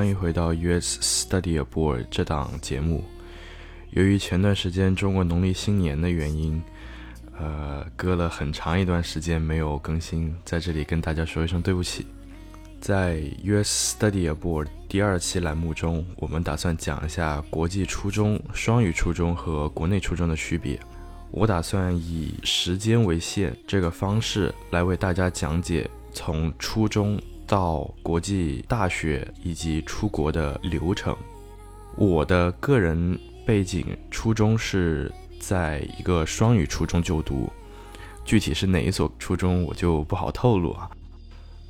欢迎回到 US Study Abroad 这档节目。由于前段时间中国农历新年的原因，呃，隔了很长一段时间没有更新，在这里跟大家说一声对不起。在 US Study Abroad 第二期栏目中，我们打算讲一下国际初中、双语初中和国内初中的区别。我打算以时间为限这个方式来为大家讲解从初中。到国际大学以及出国的流程。我的个人背景，初中是在一个双语初中就读，具体是哪一所初中我就不好透露啊。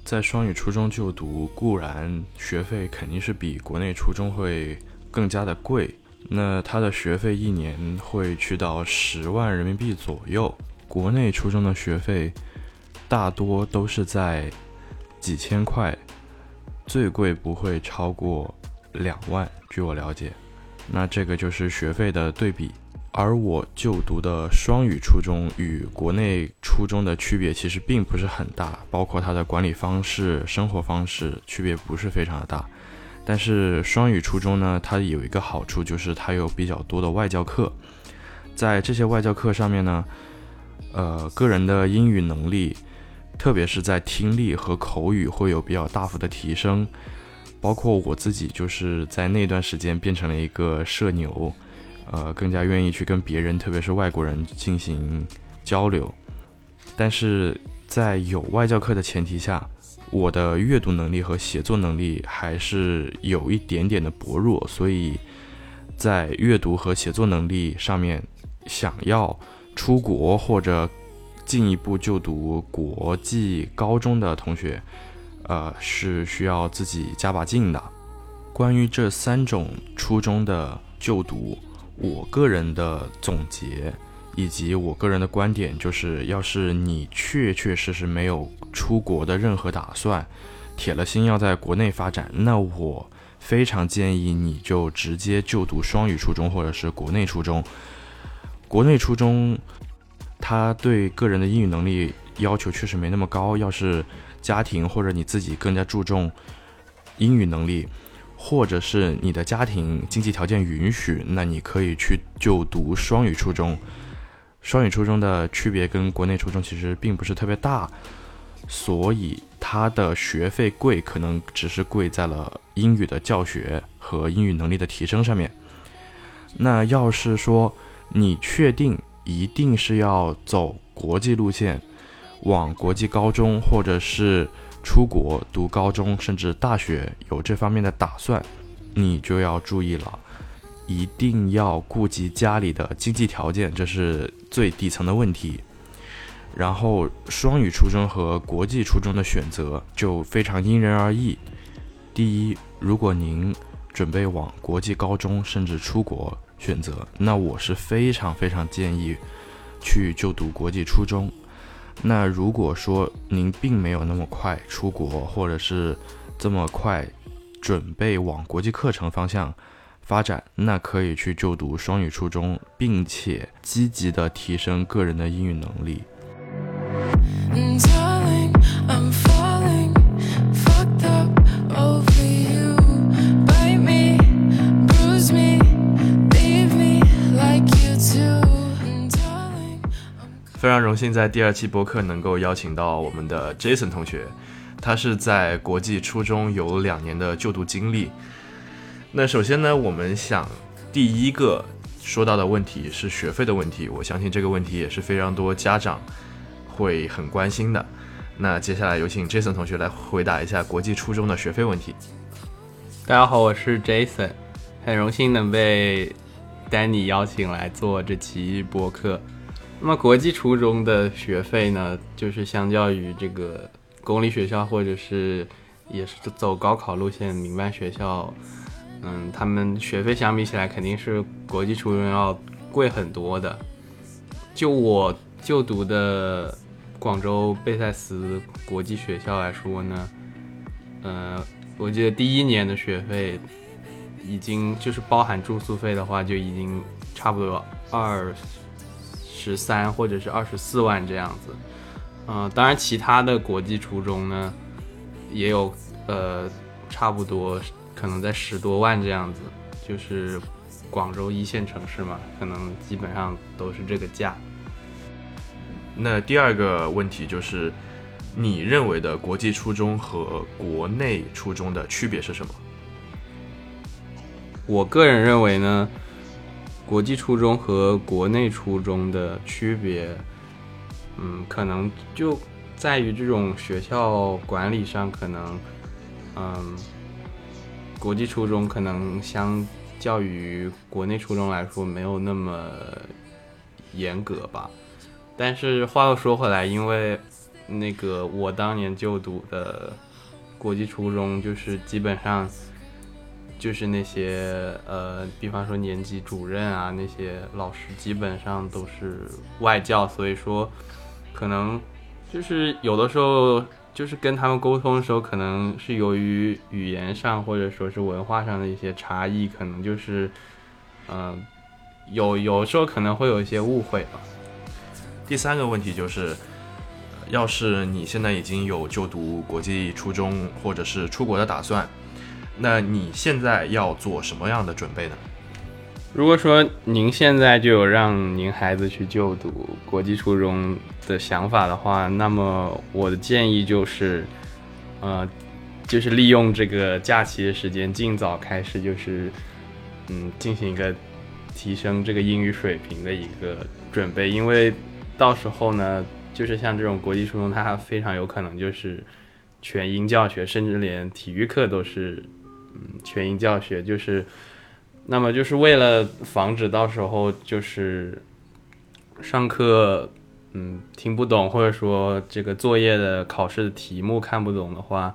在双语初中就读，固然学费肯定是比国内初中会更加的贵，那他的学费一年会去到十万人民币左右。国内初中的学费大多都是在。几千块，最贵不会超过两万。据我了解，那这个就是学费的对比。而我就读的双语初中与国内初中的区别其实并不是很大，包括它的管理方式、生活方式区别不是非常的大。但是双语初中呢，它有一个好处就是它有比较多的外教课，在这些外教课上面呢，呃，个人的英语能力。特别是在听力和口语会有比较大幅的提升，包括我自己就是在那段时间变成了一个社牛，呃，更加愿意去跟别人，特别是外国人进行交流。但是在有外教课的前提下，我的阅读能力和写作能力还是有一点点的薄弱，所以在阅读和写作能力上面，想要出国或者。进一步就读国际高中的同学，呃，是需要自己加把劲的。关于这三种初中的就读，我个人的总结以及我个人的观点就是，要是你确确实实没有出国的任何打算，铁了心要在国内发展，那我非常建议你就直接就读双语初中或者是国内初中。国内初中。他对个人的英语能力要求确实没那么高。要是家庭或者你自己更加注重英语能力，或者是你的家庭经济条件允许，那你可以去就读双语初中。双语初中的区别跟国内初中其实并不是特别大，所以它的学费贵，可能只是贵在了英语的教学和英语能力的提升上面。那要是说你确定，一定是要走国际路线，往国际高中或者是出国读高中甚至大学有这方面的打算，你就要注意了，一定要顾及家里的经济条件，这是最底层的问题。然后双语初中和国际初中的选择就非常因人而异。第一，如果您准备往国际高中甚至出国。选择，那我是非常非常建议去就读国际初中。那如果说您并没有那么快出国，或者是这么快准备往国际课程方向发展，那可以去就读双语初中，并且积极的提升个人的英语能力。非常荣幸在第二期播客能够邀请到我们的 Jason 同学，他是在国际初中有两年的就读经历。那首先呢，我们想第一个说到的问题是学费的问题，我相信这个问题也是非常多家长会很关心的。那接下来有请 Jason 同学来回答一下国际初中的学费问题。大家好，我是 Jason，很荣幸能被 Danny 邀请来做这期播客。那么国际初中的学费呢，就是相较于这个公立学校或者是也是走高考路线民办学校，嗯，他们学费相比起来肯定是国际初中要贵很多的。就我就读的广州贝塞斯国际学校来说呢，呃，我记得第一年的学费已经就是包含住宿费的话，就已经差不多二。十三或者是二十四万这样子，嗯，当然其他的国际初中呢，也有呃差不多可能在十多万这样子，就是广州一线城市嘛，可能基本上都是这个价。那第二个问题就是，你认为的国际初中和国内初中的区别是什么？我个人认为呢，国际初中和国内初中的区别，嗯，可能就在于这种学校管理上，可能，嗯，国际初中可能相较于国内初中来说没有那么严格吧。但是话又说回来，因为那个我当年就读的国际初中，就是基本上。就是那些呃，比方说年级主任啊，那些老师基本上都是外教，所以说可能就是有的时候就是跟他们沟通的时候，可能是由于语言上或者说是文化上的一些差异，可能就是嗯，有有时候可能会有一些误会吧。第三个问题就是，要是你现在已经有就读国际初中或者是出国的打算。那你现在要做什么样的准备呢？如果说您现在就有让您孩子去就读国际初中的想法的话，那么我的建议就是，呃，就是利用这个假期的时间，尽早开始，就是嗯，进行一个提升这个英语水平的一个准备，因为到时候呢，就是像这种国际初中，它非常有可能就是全英教学，甚至连体育课都是。嗯，全英教学就是，那么就是为了防止到时候就是上课，嗯，听不懂，或者说这个作业的考试的题目看不懂的话，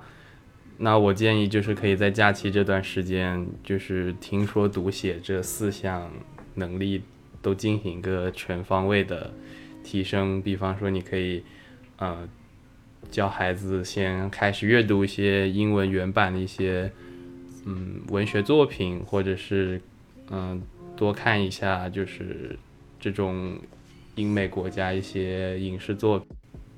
那我建议就是可以在假期这段时间，就是听说读写这四项能力都进行一个全方位的提升。比方说，你可以，呃，教孩子先开始阅读一些英文原版的一些。嗯，文学作品，或者是嗯，多看一下就是这种英美国家一些影视作品。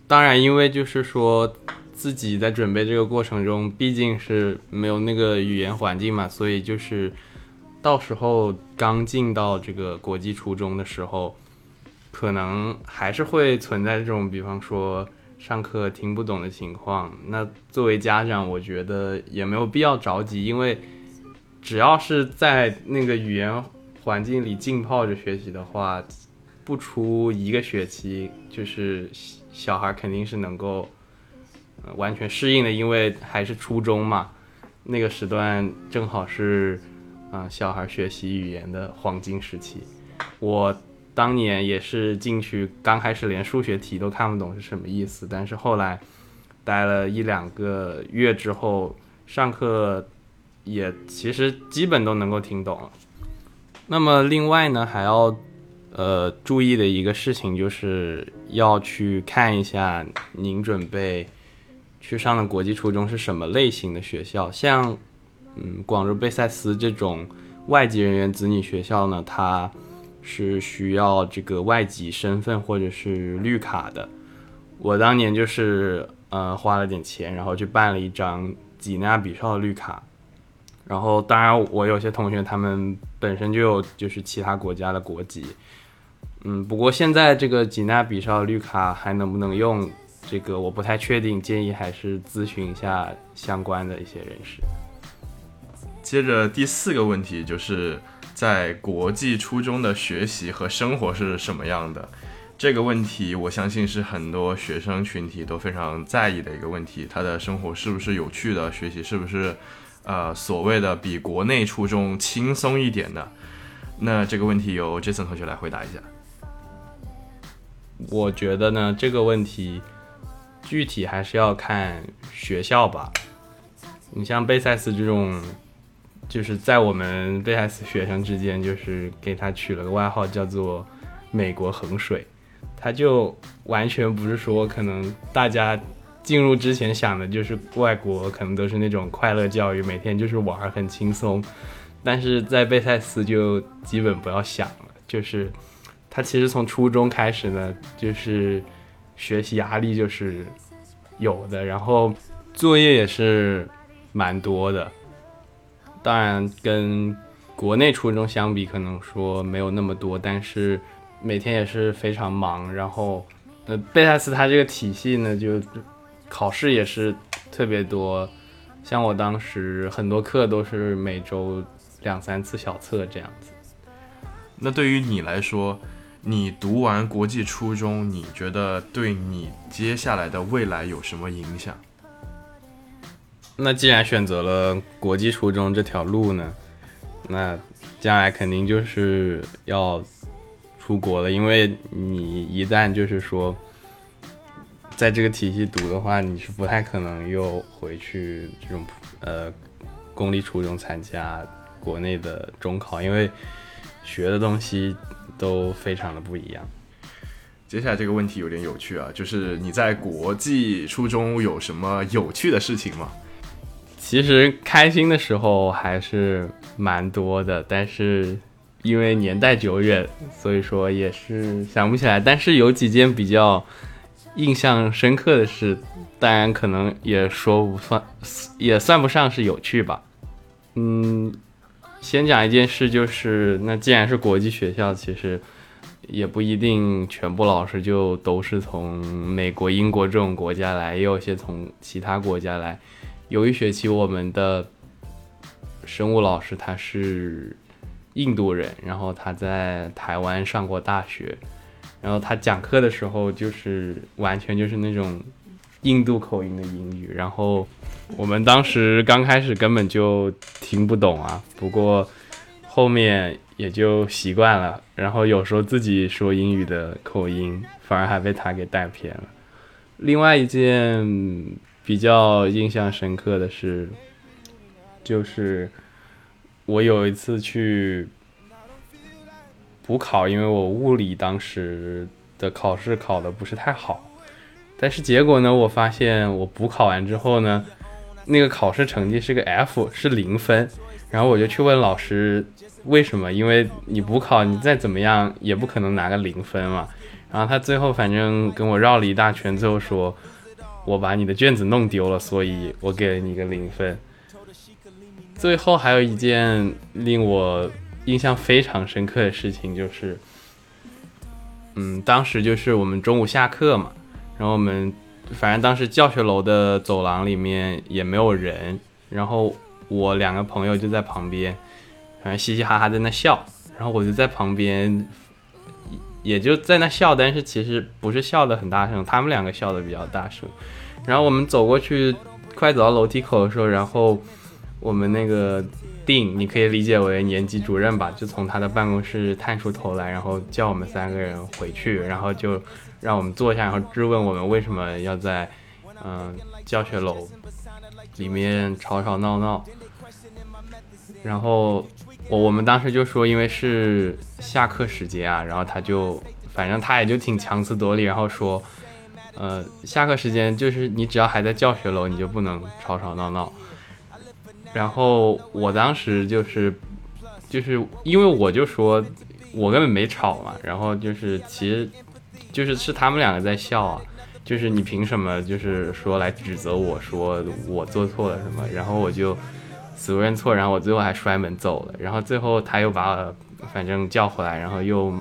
当然，因为就是说自己在准备这个过程中，毕竟是没有那个语言环境嘛，所以就是到时候刚进到这个国际初中的时候，可能还是会存在这种，比方说。上课听不懂的情况，那作为家长，我觉得也没有必要着急，因为只要是在那个语言环境里浸泡着学习的话，不出一个学期，就是小孩肯定是能够完全适应的，因为还是初中嘛，那个时段正好是啊小孩学习语言的黄金时期，我。当年也是进去，刚开始连数学题都看不懂是什么意思，但是后来待了一两个月之后，上课也其实基本都能够听懂了。那么另外呢，还要呃注意的一个事情，就是要去看一下您准备去上的国际初中是什么类型的学校，像嗯广州贝塞斯这种外籍人员子女学校呢，它。是需要这个外籍身份或者是绿卡的。我当年就是呃花了点钱，然后去办了一张几内亚比绍的绿卡。然后当然我有些同学他们本身就有就是其他国家的国籍。嗯，不过现在这个几内亚比绍绿卡还能不能用，这个我不太确定，建议还是咨询一下相关的一些人士。接着第四个问题就是。在国际初中的学习和生活是什么样的？这个问题，我相信是很多学生群体都非常在意的一个问题。他的生活是不是有趣的？学习是不是，呃，所谓的比国内初中轻松一点的？那这个问题由 Jason 同学来回答一下。我觉得呢，这个问题具体还是要看学校吧。你像贝塞斯这种。就是在我们贝塞斯学生之间，就是给他取了个外号，叫做“美国衡水”。他就完全不是说可能大家进入之前想的就是外国可能都是那种快乐教育，每天就是玩很轻松。但是在贝塞斯就基本不要想了，就是他其实从初中开始呢，就是学习压力就是有的，然后作业也是蛮多的。当然跟国内初中相比，可能说没有那么多，但是每天也是非常忙。然后，呃，贝泰斯它这个体系呢，就考试也是特别多。像我当时很多课都是每周两三次小测这样子。那对于你来说，你读完国际初中，你觉得对你接下来的未来有什么影响？那既然选择了国际初中这条路呢，那将来肯定就是要出国了，因为你一旦就是说。在这个体系读的话，你是不太可能又回去这种呃公立初中参加国内的中考，因为学的东西都非常的不一样。接下来这个问题有点有趣啊，就是你在国际初中有什么有趣的事情吗？其实开心的时候还是蛮多的，但是因为年代久远，所以说也是想不起来。但是有几件比较。印象深刻的事，当然可能也说不算，也算不上是有趣吧。嗯，先讲一件事，就是那既然是国际学校，其实也不一定全部老师就都是从美国、英国这种国家来，也有些从其他国家来。有一学期我们的生物老师他是印度人，然后他在台湾上过大学。然后他讲课的时候，就是完全就是那种印度口音的英语，然后我们当时刚开始根本就听不懂啊，不过后面也就习惯了。然后有时候自己说英语的口音，反而还被他给带偏了。另外一件比较印象深刻的是，就是我有一次去。补考，因为我物理当时的考试考的不是太好，但是结果呢，我发现我补考完之后呢，那个考试成绩是个 F，是零分。然后我就去问老师为什么，因为你补考你再怎么样也不可能拿个零分嘛。然后他最后反正跟我绕了一大圈，最后说我把你的卷子弄丢了，所以我给了你一个零分。最后还有一件令我。印象非常深刻的事情就是，嗯，当时就是我们中午下课嘛，然后我们反正当时教学楼的走廊里面也没有人，然后我两个朋友就在旁边，反正嘻嘻哈哈在那笑，然后我就在旁边，也就在那笑，但是其实不是笑的很大声，他们两个笑的比较大声，然后我们走过去，快走到楼梯口的时候，然后我们那个。定，你可以理解为年级主任吧，就从他的办公室探出头来，然后叫我们三个人回去，然后就让我们坐下，然后质问我们为什么要在嗯教学楼里面吵吵闹闹。然后我我们当时就说，因为是下课时间啊，然后他就反正他也就挺强词夺理，然后说，呃，下课时间就是你只要还在教学楼，你就不能吵吵闹闹。然后我当时就是，就是因为我就说，我根本没吵嘛。然后就是其实，就是是他们两个在笑啊。就是你凭什么就是说来指责我说我做错了什么？然后我就死不认错。然后我最后还摔门走了。然后最后他又把我反正叫回来，然后又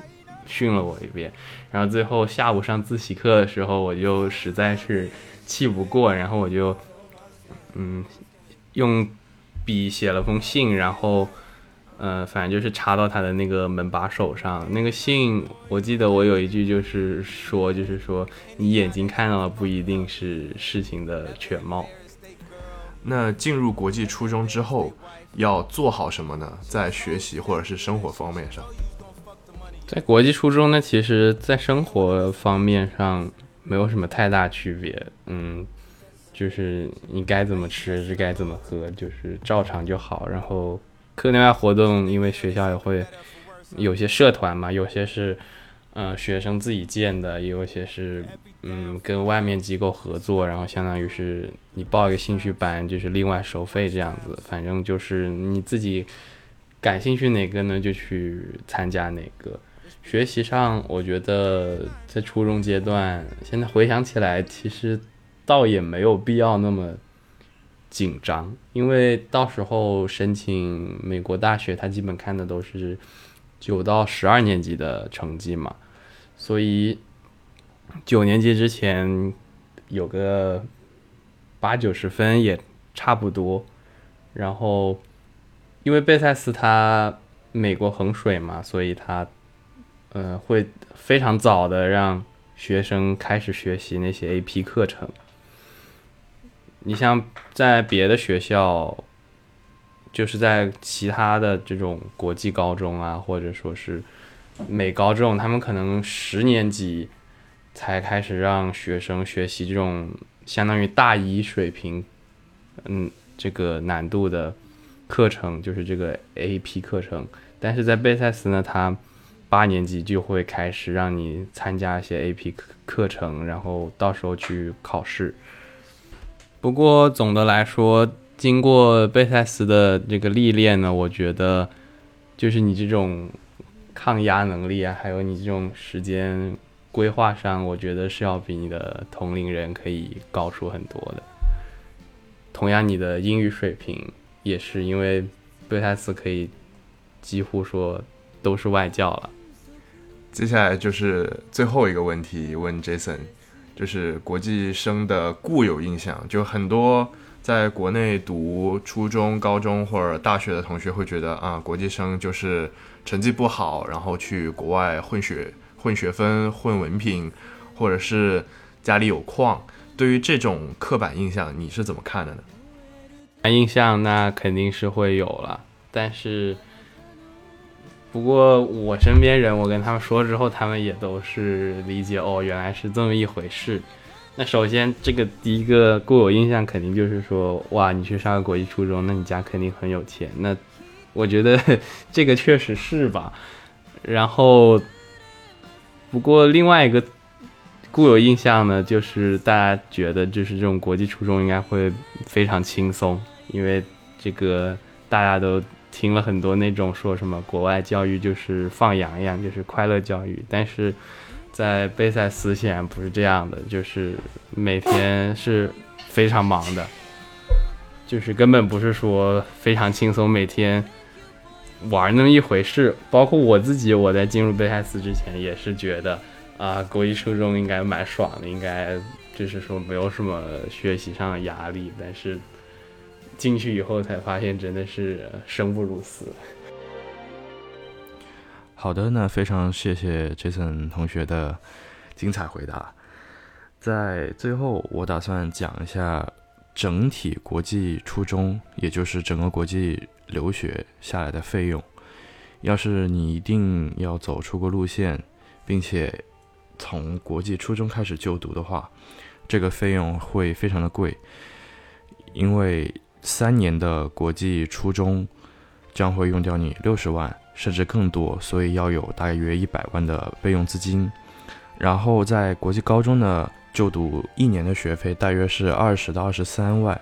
训了我一遍。然后最后下午上自习课的时候，我就实在是气不过，然后我就嗯用。笔写了封信，然后，呃，反正就是插到他的那个门把手上。那个信，我记得我有一句就是说，就是说你眼睛看到的不一定是事情的全貌。那进入国际初中之后，要做好什么呢？在学习或者是生活方面上，在国际初中呢，其实在生活方面上没有什么太大区别。嗯。就是你该怎么吃是该怎么喝，就是照常就好。然后课内外活动，因为学校也会有些社团嘛，有些是嗯学生自己建的，也有些是嗯跟外面机构合作，然后相当于是你报一个兴趣班，就是另外收费这样子。反正就是你自己感兴趣哪个呢，就去参加哪个。学习上，我觉得在初中阶段，现在回想起来，其实。倒也没有必要那么紧张，因为到时候申请美国大学，他基本看的都是九到十二年级的成绩嘛，所以九年级之前有个八九十分也差不多。然后，因为贝塞斯他美国衡水嘛，所以他呃会非常早的让学生开始学习那些 AP 课程。你像在别的学校，就是在其他的这种国际高中啊，或者说是美高这种，他们可能十年级才开始让学生学习这种相当于大一水平，嗯，这个难度的课程，就是这个 AP 课程。但是在贝塞斯呢，他八年级就会开始让你参加一些 AP 课课程，然后到时候去考试。不过总的来说，经过贝塞斯的这个历练呢，我觉得就是你这种抗压能力啊，还有你这种时间规划上，我觉得是要比你的同龄人可以高出很多的。同样，你的英语水平也是因为贝塞斯可以几乎说都是外教了。接下来就是最后一个问题，问 Jason。就是国际生的固有印象，就很多在国内读初中、高中或者大学的同学会觉得啊，国际生就是成绩不好，然后去国外混学、混学分、混文凭，或者是家里有矿。对于这种刻板印象，你是怎么看的呢？印象那肯定是会有了，但是。不过我身边人，我跟他们说之后，他们也都是理解哦，原来是这么一回事。那首先，这个第一个固有印象肯定就是说，哇，你去上个国际初中，那你家肯定很有钱。那我觉得 这个确实是吧。然后，不过另外一个固有印象呢，就是大家觉得就是这种国际初中应该会非常轻松，因为这个大家都。听了很多那种说什么国外教育就是放羊一样，就是快乐教育，但是在贝塞斯显然不是这样的，就是每天是非常忙的，就是根本不是说非常轻松，每天玩那么一回事。包括我自己，我在进入贝塞斯之前也是觉得啊，国际初中应该蛮爽的，应该就是说没有什么学习上的压力，但是。进去以后才发现，真的是生不如死。好的，那非常谢谢 Jason 同学的精彩回答。在最后，我打算讲一下整体国际初中，也就是整个国际留学下来的费用。要是你一定要走出国路线，并且从国际初中开始就读的话，这个费用会非常的贵，因为。三年的国际初中将会用掉你六十万甚至更多，所以要有大约一百万的备用资金。然后在国际高中的，就读一年的学费大约是二十到二十三万，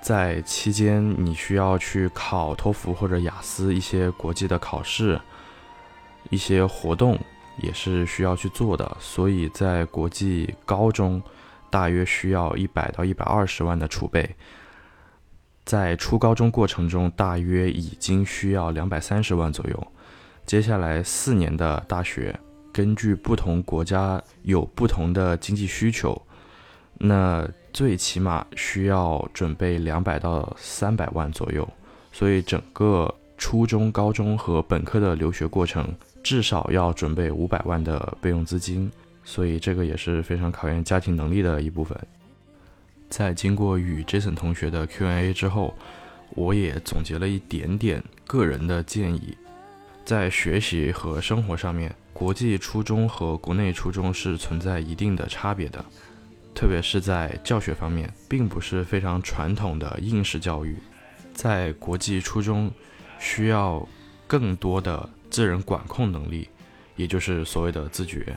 在期间你需要去考托福或者雅思一些国际的考试，一些活动也是需要去做的，所以在国际高中大约需要一百到一百二十万的储备。在初高中过程中，大约已经需要两百三十万左右。接下来四年的大学，根据不同国家有不同的经济需求，那最起码需要准备两百到三百万左右。所以整个初中、高中和本科的留学过程，至少要准备五百万的备用资金。所以这个也是非常考验家庭能力的一部分。在经过与 Jason 同学的 Q&A 之后，我也总结了一点点个人的建议。在学习和生活上面，国际初中和国内初中是存在一定的差别的，特别是在教学方面，并不是非常传统的应试教育。在国际初中，需要更多的自人管控能力，也就是所谓的自觉，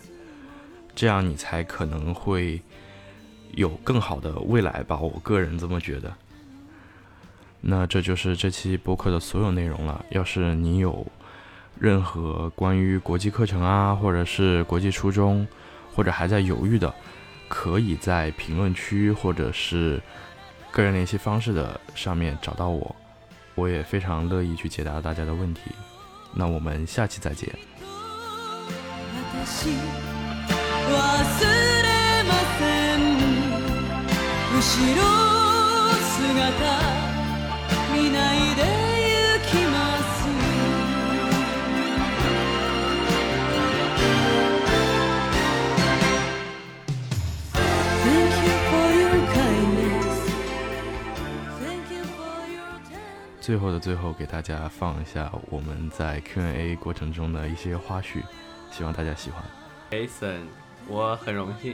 这样你才可能会。有更好的未来吧，我个人这么觉得。那这就是这期播客的所有内容了。要是你有任何关于国际课程啊，或者是国际初中，或者还在犹豫的，可以在评论区或者是个人联系方式的上面找到我，我也非常乐意去解答大家的问题。那我们下期再见。最后的最后，给大家放一下我们在 Q&A 过程中的一些花絮，希望大家喜欢。Jason，我很荣幸。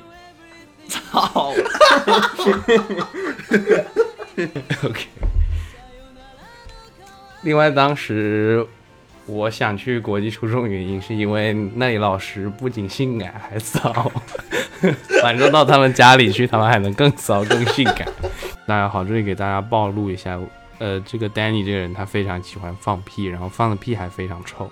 操！OK。另外，当时我想去国际初中，原因是因为那里老师不仅性感还骚，反正到他们家里去，他们还能更骚更性感。大家好，这里给大家暴露一下。呃，这个 Danny 这个人，他非常喜欢放屁，然后放的屁还非常臭。